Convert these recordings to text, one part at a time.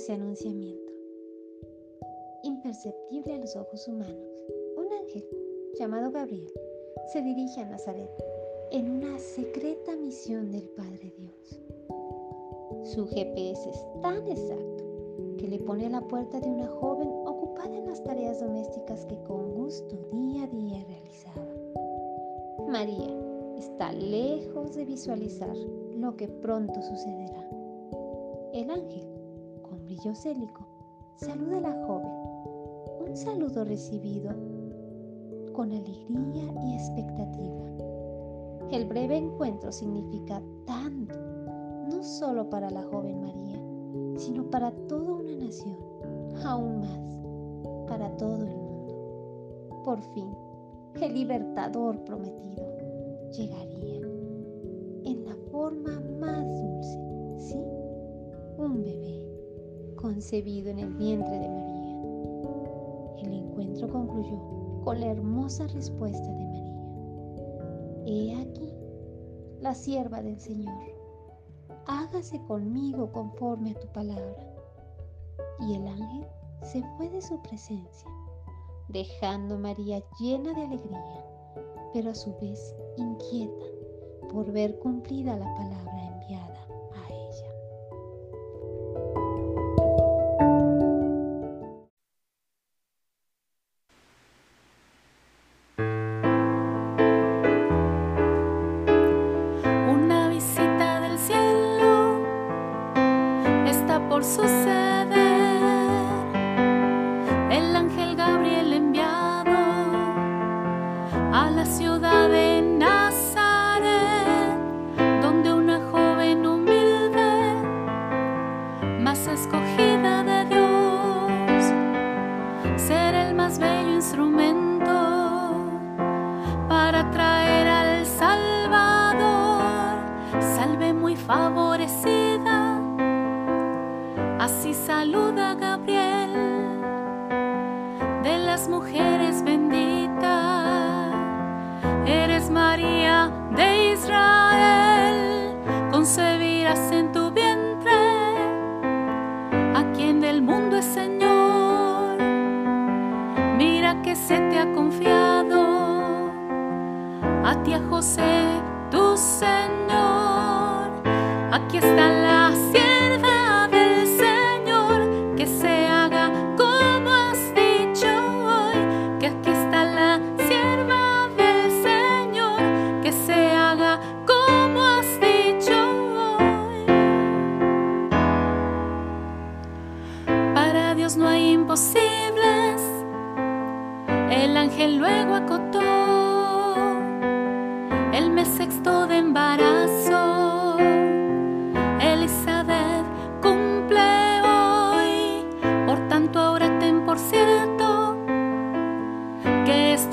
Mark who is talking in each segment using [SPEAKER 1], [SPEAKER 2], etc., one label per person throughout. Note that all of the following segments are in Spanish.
[SPEAKER 1] dulce anunciamiento. Imperceptible a los ojos humanos, un ángel llamado Gabriel se dirige a Nazaret en una secreta misión del Padre Dios. Su GPS es tan exacto que le pone a la puerta de una joven ocupada en las tareas domésticas que con gusto día a día realizaba. María está lejos de visualizar lo que pronto sucederá. El ángel, brillo saluda a la joven. Un saludo recibido con alegría y expectativa. El breve encuentro significa tanto, no solo para la joven María, sino para toda una nación, aún más, para todo el mundo. Por fin, el libertador prometido llegaría concebido en el vientre de María. El encuentro concluyó con la hermosa respuesta de María. He aquí, la sierva del Señor, hágase conmigo conforme a tu palabra. Y el ángel se fue de su presencia, dejando a María llena de alegría, pero a su vez inquieta por ver cumplida la palabra
[SPEAKER 2] José, tu Señor. Aquí está la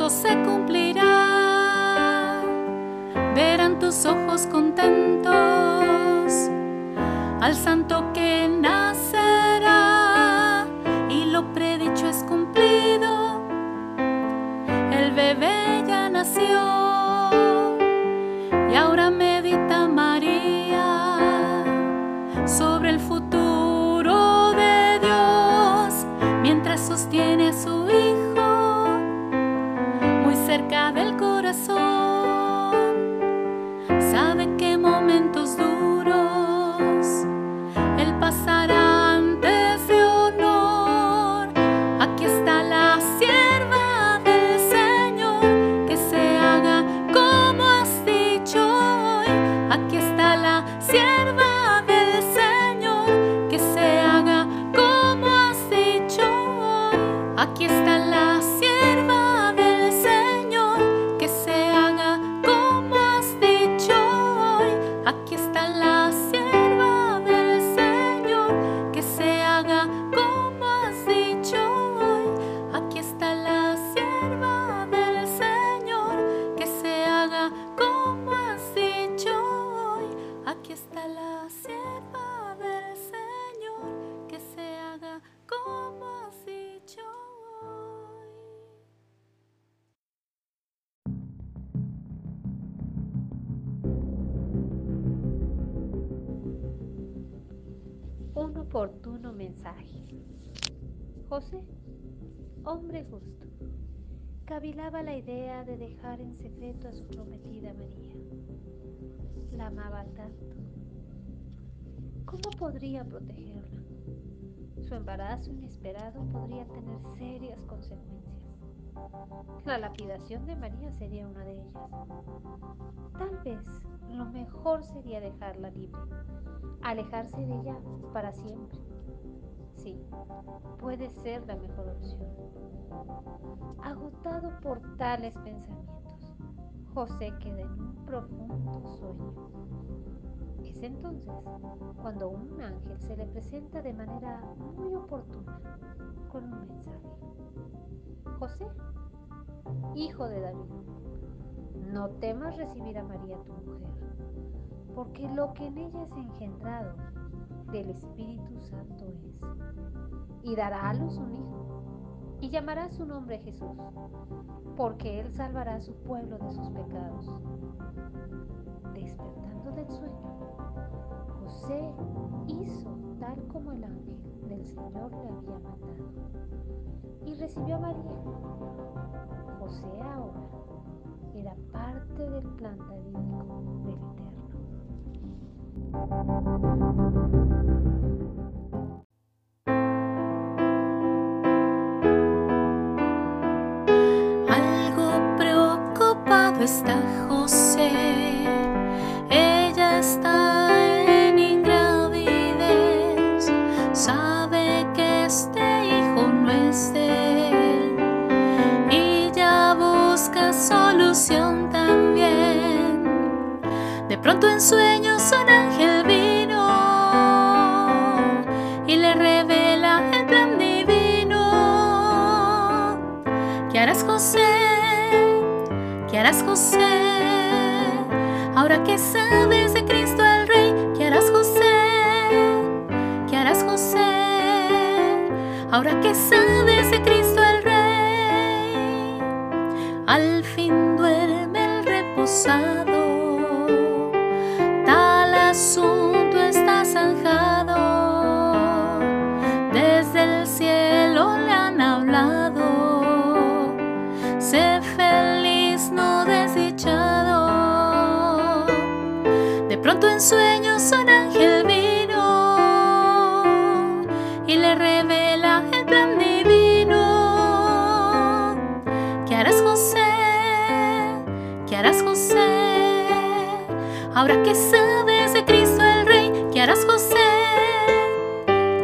[SPEAKER 2] se cumplirá. Verán tus ojos contentos al santo que
[SPEAKER 1] idea de dejar en secreto a su prometida María. La amaba tanto. ¿Cómo podría protegerla? Su embarazo inesperado podría tener serias consecuencias. La lapidación de María sería una de ellas. Tal vez lo mejor sería dejarla libre, alejarse de ella para siempre. Puede ser la mejor opción. Agotado por tales pensamientos, José queda en un profundo sueño. Es entonces cuando un ángel se le presenta de manera muy oportuna con un mensaje. José, hijo de David, no temas recibir a María tu mujer, porque lo que en ella es engendrado del Espíritu Santo es, y dará a luz un hijo, y llamará su nombre Jesús, porque él salvará a su pueblo de sus pecados. Despertando del sueño, José hizo tal como el ángel del Señor le había mandado y recibió a María. José ahora era parte del plan del Eterno.
[SPEAKER 2] Algo preocupado está José. Ella está ¿Qué harás José? ¿Qué harás José? Ahora que sabes de Cristo el Rey, ¿qué harás José?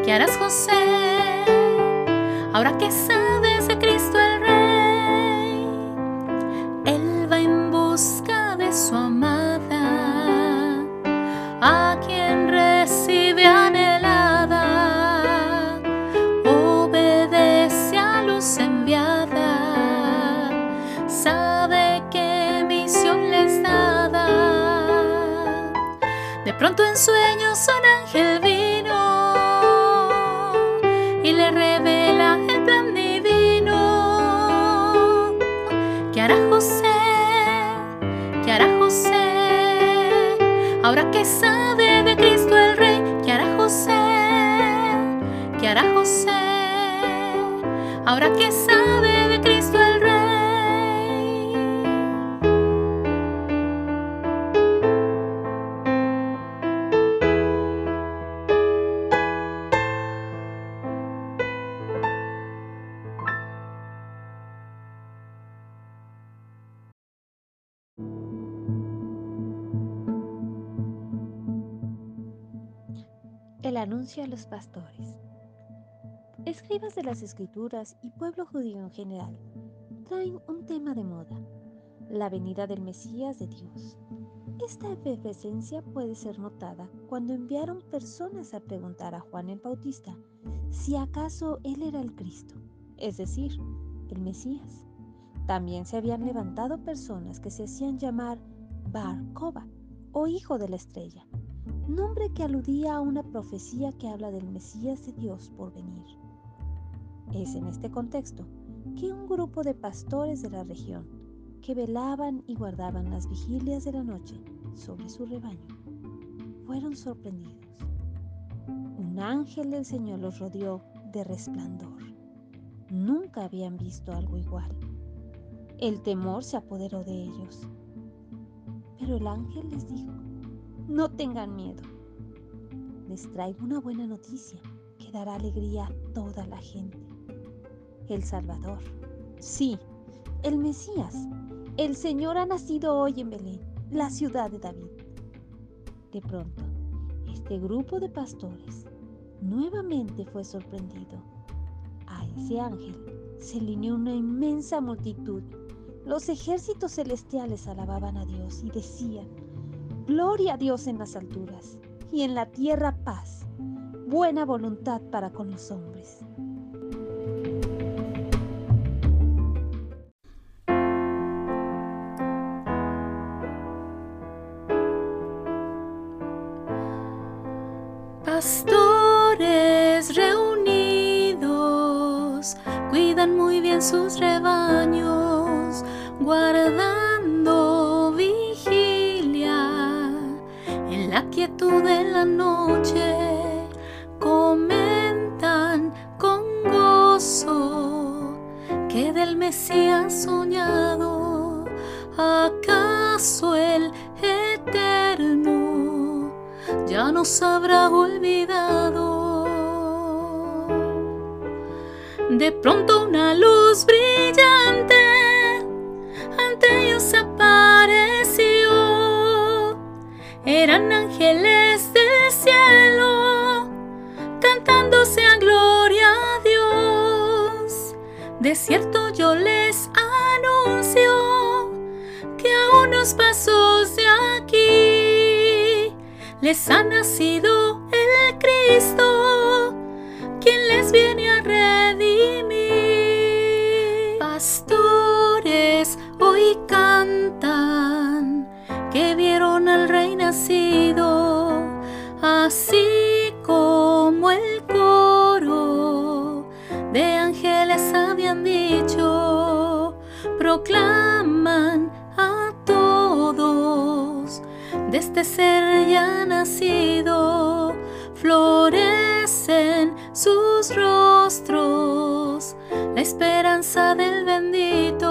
[SPEAKER 2] ¿Qué harás José? Ahora que sabes el
[SPEAKER 1] anuncio a los pastores. Escribas de las escrituras y pueblo judío en general traen un tema de moda, la venida del Mesías de Dios. Esta efervescencia puede ser notada cuando enviaron personas a preguntar a Juan el Bautista si acaso él era el Cristo, es decir, el Mesías. También se habían levantado personas que se hacían llamar Bar Koba o Hijo de la Estrella, nombre que aludía a una profecía que habla del Mesías de Dios por venir. Es en este contexto que un grupo de pastores de la región, que velaban y guardaban las vigilias de la noche sobre su rebaño, fueron sorprendidos. Un ángel del Señor los rodeó de resplandor. Nunca habían visto algo igual. El temor se apoderó de ellos. Pero el ángel les dijo, no tengan miedo. Les traigo una buena noticia que dará alegría a toda la gente. El Salvador, sí, el Mesías, el Señor ha nacido hoy en Belén, la ciudad de David. De pronto, este grupo de pastores nuevamente fue sorprendido. A ese ángel se alineó una inmensa multitud. Los ejércitos celestiales alababan a Dios y decían, Gloria a Dios en las alturas y en la tierra paz, buena voluntad para con los hombres.
[SPEAKER 2] Sus rebaños, guardando vigilia en la quietud de la noche. Comentan con gozo que del Mesías soñado, acaso el ya nos habrá olvidado. De pronto una luz brillante ante ellos apareció. Eran ángeles del cielo cantándose a gloria a Dios. De cierto yo les anuncio que a unos pasos de aquí les ha nacido el Cristo, quien les viene a redimir. Pastores hoy cantan que vieron al Rey nacido, así como el coro de ángeles habían dicho, proclaman de este ser ya nacido, florecen sus rostros, la esperanza bendito.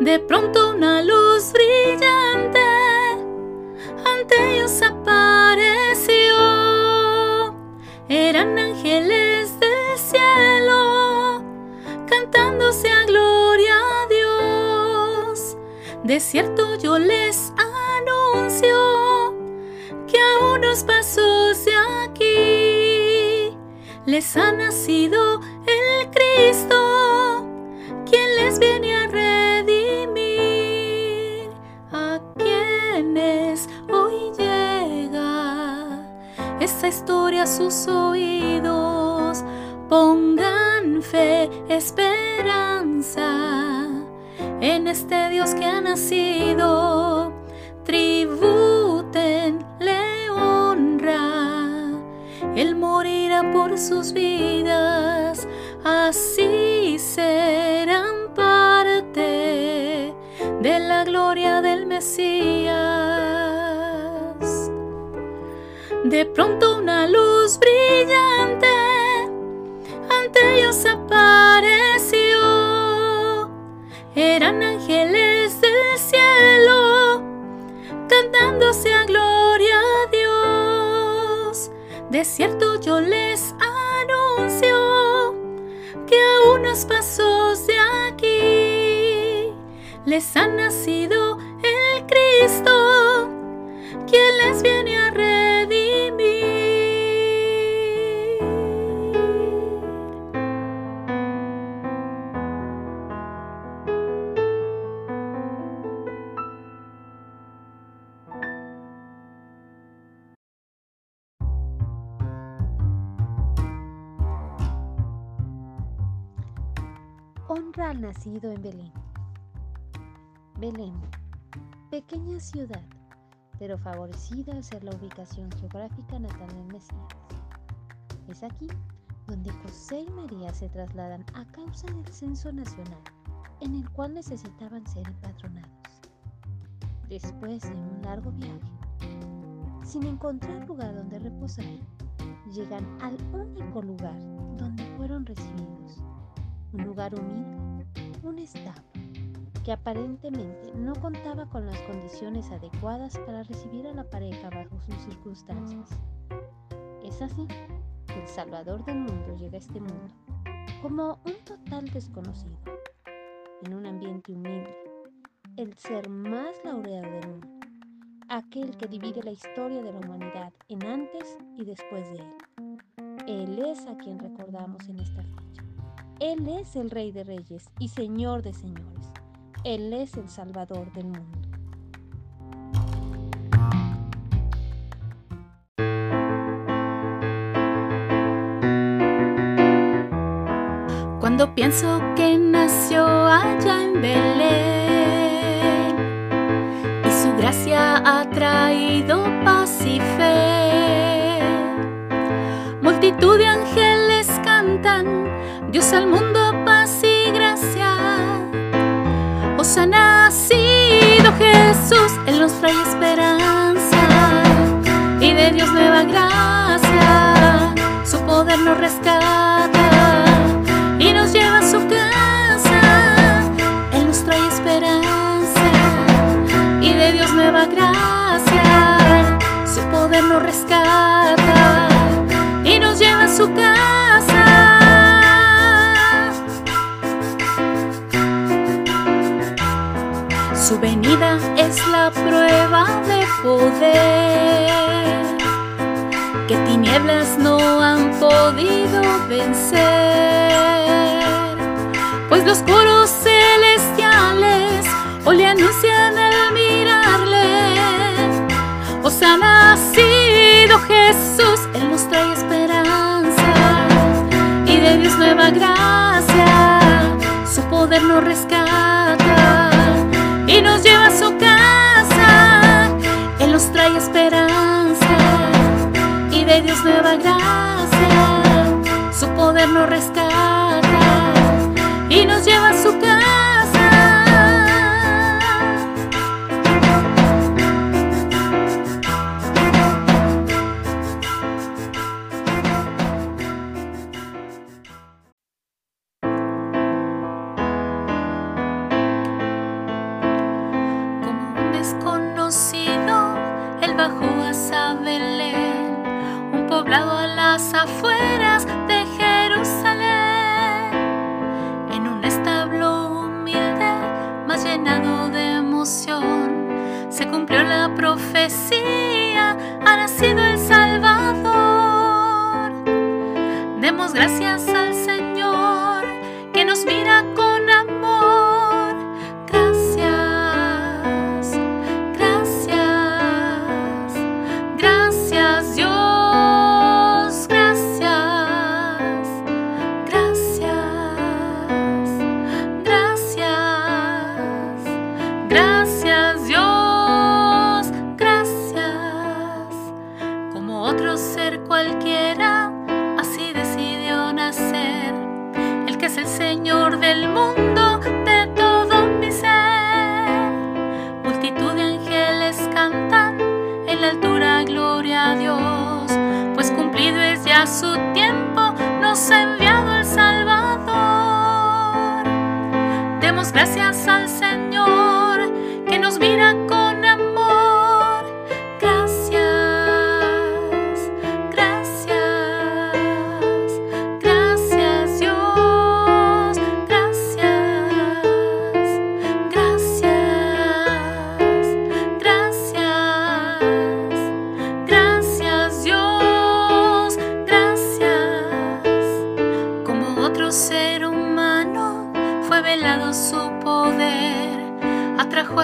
[SPEAKER 2] De pronto una luz brillante ante ellos apareció. Eran ángeles del cielo cantándose a gloria de cierto yo les anuncio que a unos pasos de aquí les ha nacido el Cristo, quien les viene a redimir, a quienes hoy llega. Esta historia a sus oídos, pongan fe, esperanza en este Dios que ha nacido, le honra, Él morirá por sus vidas, así serán parte de la gloria del Mesías. De pronto una luz brillante ante ellos apareció eran ángeles del cielo, cantándose a gloria a Dios. De cierto yo les anuncio que a unos pasos de aquí les ha nacido el Cristo, quien les viene a
[SPEAKER 1] nacido en Belén. Belén, pequeña ciudad, pero favorecida al ser la ubicación geográfica natal del Mesías. Es aquí donde José y María se trasladan a causa del censo nacional, en el cual necesitaban ser empadronados. Después de un largo viaje, sin encontrar lugar donde reposar, llegan al único lugar donde fueron recibidos, un lugar humilde, un establo, que aparentemente no contaba con las condiciones adecuadas para recibir a la pareja bajo sus circunstancias. Es así que el Salvador del mundo llega a este mundo como un total desconocido, en un ambiente humilde, el ser más laureado del mundo, aquel que divide la historia de la humanidad en antes y después de él. Él es a quien recordamos en esta fecha. Él es el Rey de Reyes y Señor de Señores. Él es el Salvador del mundo.
[SPEAKER 2] Cuando pienso que nació allá en Belén y su gracia ha traído paz y fe, multitud de ángeles Dios al mundo paz y gracia. Os ha nacido Jesús, Él nos trae esperanza y de Dios nueva gracia, su poder nos rescata y nos lleva a su casa. Él nos trae esperanza y de Dios nueva gracia. Su poder nos rescata y nos lleva a su casa. Su venida es la prueba de poder que tinieblas no han podido vencer. Pues los coros celestiales hoy le anuncian el mirarle. Os ha nacido Jesús, Él nos trae esperanza y de Dios nueva gracia. Su poder nos rescata nos rescata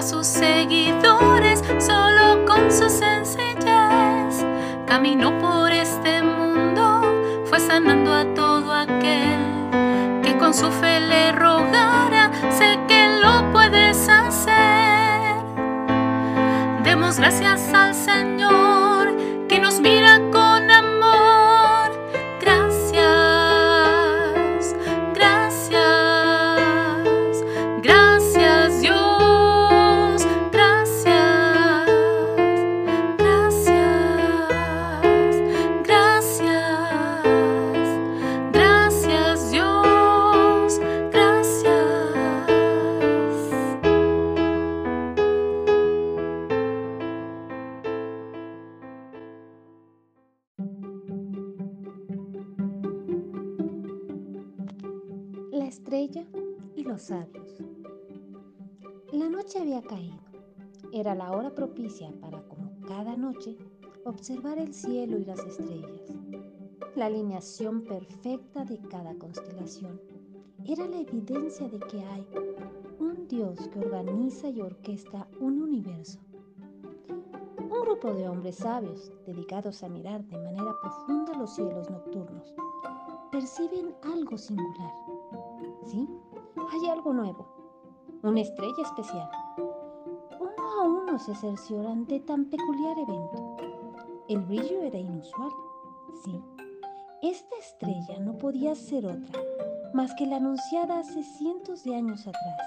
[SPEAKER 2] sus seguidores solo con su sencillez. Caminó por este mundo, fue sanando a todo aquel que con su fe le rogara, sé que lo puedes hacer. Demos gracias al Señor
[SPEAKER 1] noche había caído. Era la hora propicia para, como cada noche, observar el cielo y las estrellas. La alineación perfecta de cada constelación era la evidencia de que hay un Dios que organiza y orquesta un universo. Un grupo de hombres sabios, dedicados a mirar de manera profunda los cielos nocturnos, perciben algo singular. ¿Sí? Hay algo nuevo, una estrella especial. Uno a uno se cercioran de tan peculiar evento. El brillo era inusual, sí. Esta estrella no podía ser otra más que la anunciada hace cientos de años atrás.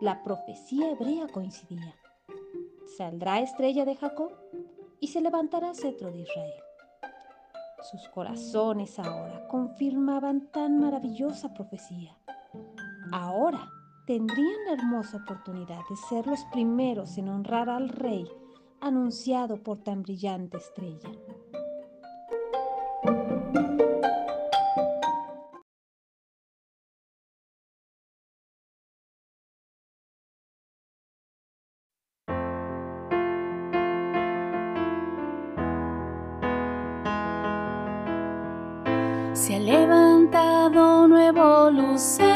[SPEAKER 1] La profecía hebrea coincidía. Saldrá estrella de Jacob y se levantará cetro de Israel. Sus corazones ahora confirmaban tan maravillosa profecía. Ahora tendrían la hermosa oportunidad de ser los primeros en honrar al rey anunciado por tan brillante estrella.
[SPEAKER 2] Se ha levantado nuevo lucero.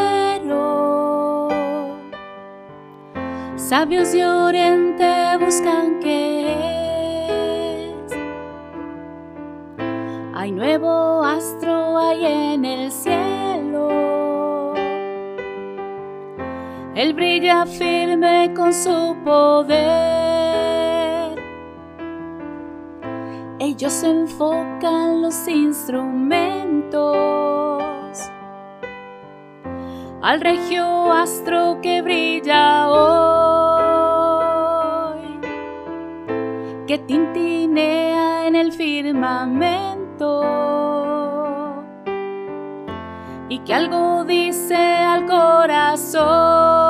[SPEAKER 2] Sabios de Oriente buscan qué es. Hay nuevo astro ahí en el cielo. Él brilla firme con su poder. Ellos enfocan los instrumentos al regio astro que brilla hoy, que tintinea en el firmamento y que algo dice al corazón.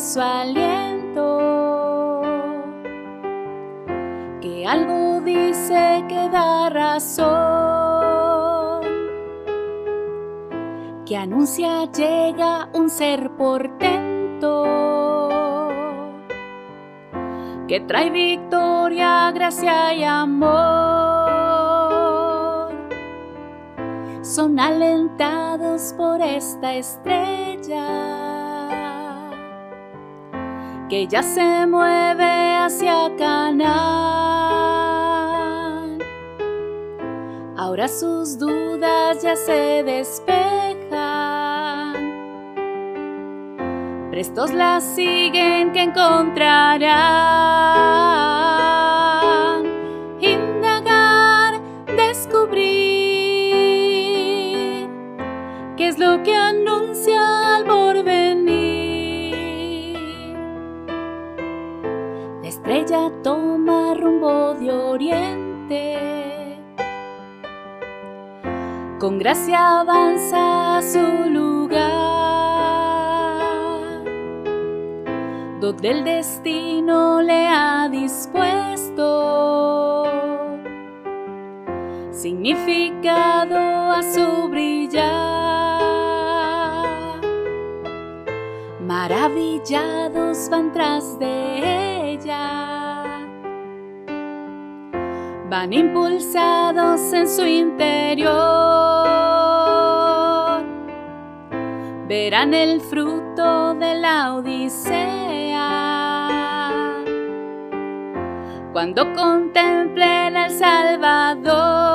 [SPEAKER 2] Su aliento, que algo dice que da razón, que anuncia llega un ser portento. Que trae victoria, gracia y amor. Son alentados por esta estrella que ya se mueve hacia Canaán. Ahora sus dudas ya se despejan prestos la siguen que encontrarán. Indagar, descubrir qué es lo que anuncia al porvenir. De oriente. Con gracia avanza a su lugar. donde el destino le ha dispuesto significado a su brillar. Maravillados van tras de ella, van impulsados en su interior, verán el fruto de la odisea cuando contemplen al Salvador.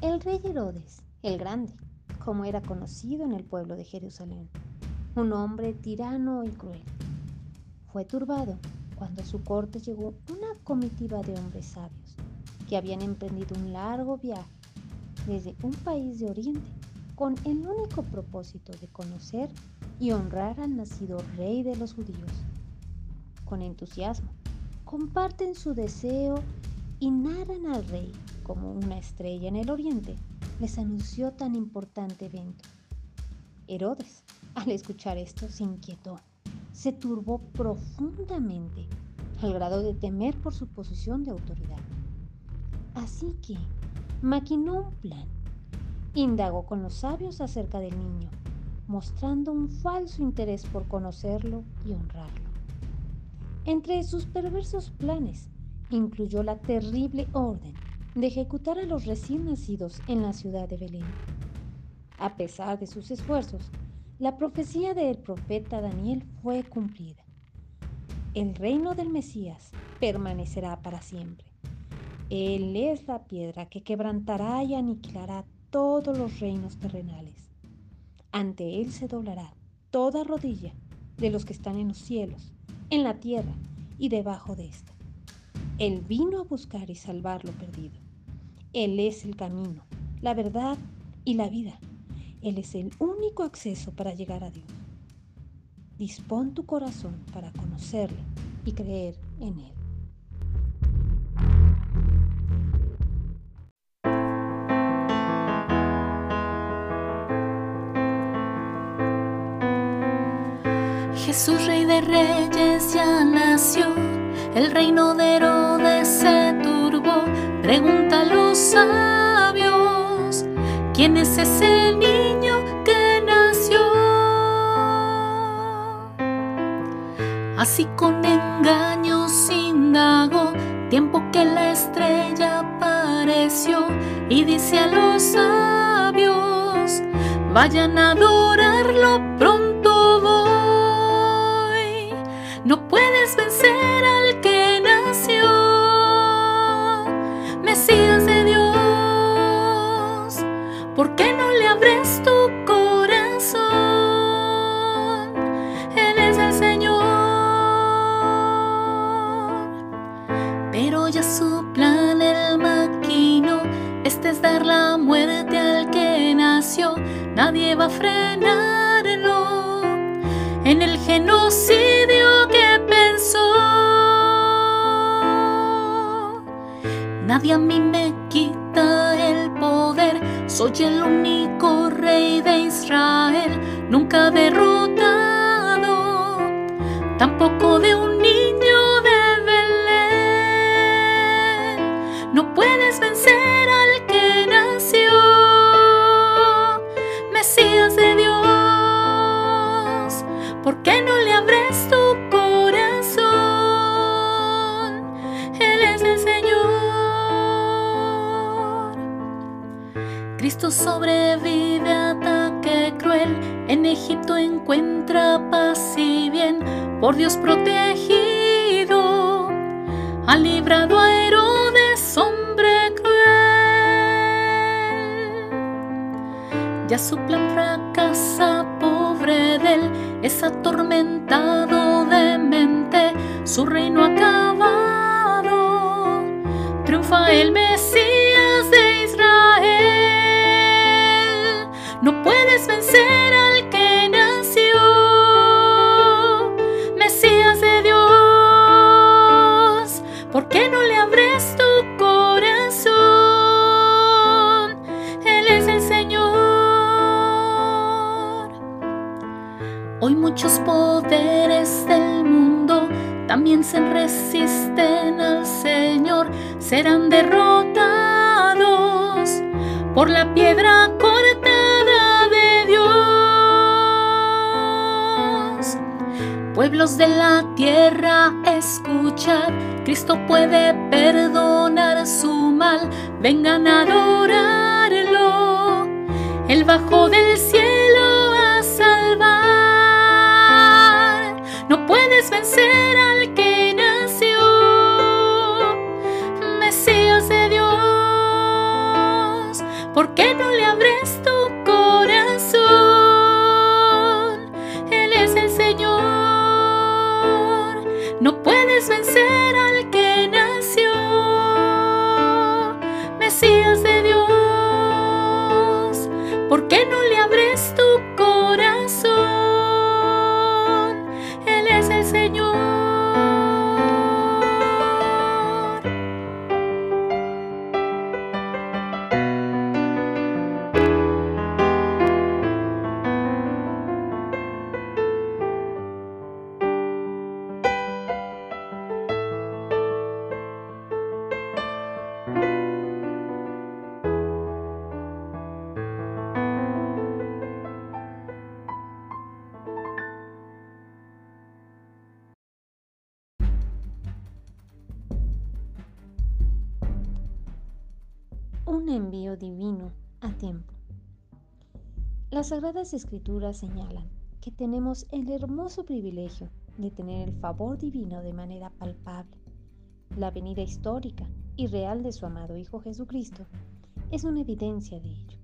[SPEAKER 1] El rey Herodes, el Grande, como era conocido en el pueblo de Jerusalén, un hombre tirano y cruel, fue turbado cuando a su corte llegó una comitiva de hombres sabios que habían emprendido un largo viaje desde un país de Oriente con el único propósito de conocer y honrar al nacido rey de los judíos. Con entusiasmo, comparten su deseo y narran al rey como una estrella en el oriente les anunció tan importante evento. Herodes, al escuchar esto, se inquietó, se turbó profundamente, al grado de temer por su posición de autoridad. Así que maquinó un plan. Indagó con los sabios acerca del niño, mostrando un falso interés por conocerlo y honrarlo. Entre sus perversos planes incluyó la terrible orden de ejecutar a los recién nacidos en la ciudad de Belén. A pesar de sus esfuerzos, la profecía del profeta Daniel fue cumplida. El reino del Mesías permanecerá para siempre. Él es la piedra que quebrantará y aniquilará todos los reinos terrenales. Ante Él se doblará toda rodilla de los que están en los cielos, en la tierra y debajo de ésta. Él vino a buscar y salvar lo perdido. Él es el camino, la verdad y la vida. Él es el único acceso para llegar a Dios. Dispón tu corazón para conocerle y creer en Él.
[SPEAKER 2] Jesús, Rey de Reyes, ya nació. El reino de Herodes. Pregunta a los sabios: ¿Quién es ese niño que nació? Así con engaños indagó. Tiempo que la estrella apareció y dice a los sabios: Vayan a adorarlo pronto no puedes por Dios protegido, ha librado a Herodes, hombre cruel. Ya su plan fracasa, pobre de él, es atormentado de mente, su reino acabado, triunfa el Mesías. Resisten al Señor, serán derrotados por la piedra corta Pueblos de la tierra, escuchad, Cristo puede perdonar su mal, vengan a adorarlo,
[SPEAKER 1] un envío divino a tiempo. Las Sagradas Escrituras señalan que tenemos el hermoso privilegio de tener el favor divino de manera palpable. La venida histórica y real de su amado Hijo Jesucristo es una evidencia de ello.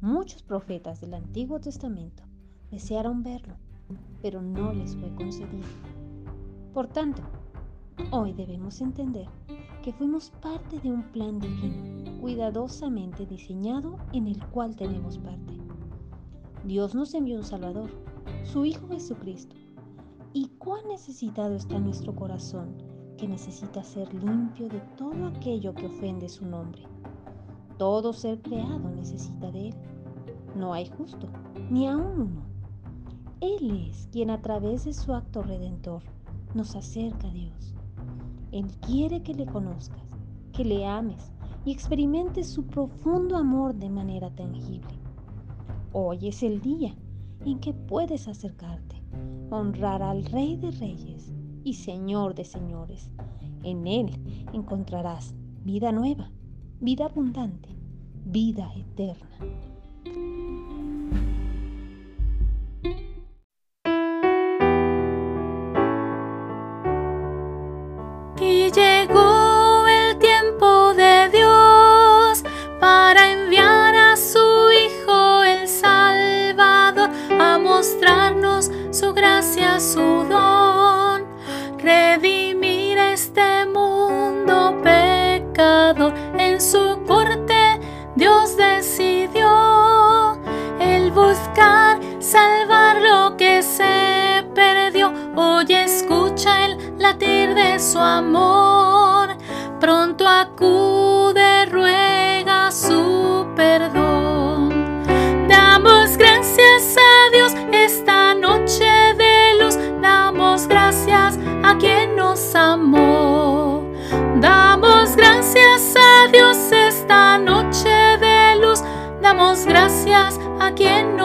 [SPEAKER 1] Muchos profetas del Antiguo Testamento desearon verlo, pero no les fue concedido. Por tanto, hoy debemos entender que fuimos parte de un plan divino, cuidadosamente diseñado en el cual tenemos parte. Dios nos envió un Salvador, su Hijo Jesucristo. ¿Y cuán necesitado está nuestro corazón que necesita ser limpio de todo aquello que ofende su nombre? Todo ser creado necesita de Él. No hay justo, ni aún uno. Él es quien a través de su acto redentor nos acerca a Dios él quiere que le conozcas, que le ames y experimentes su profundo amor de manera tangible. Hoy es el día en que puedes acercarte, honrar al Rey de Reyes y Señor de Señores. En Él encontrarás vida nueva, vida abundante, vida eterna.
[SPEAKER 2] Su amor, pronto acude, ruega su perdón. Damos gracias a Dios esta noche de luz, damos gracias a quien nos amó. Damos gracias a Dios esta noche de luz, damos gracias a quien nos amó.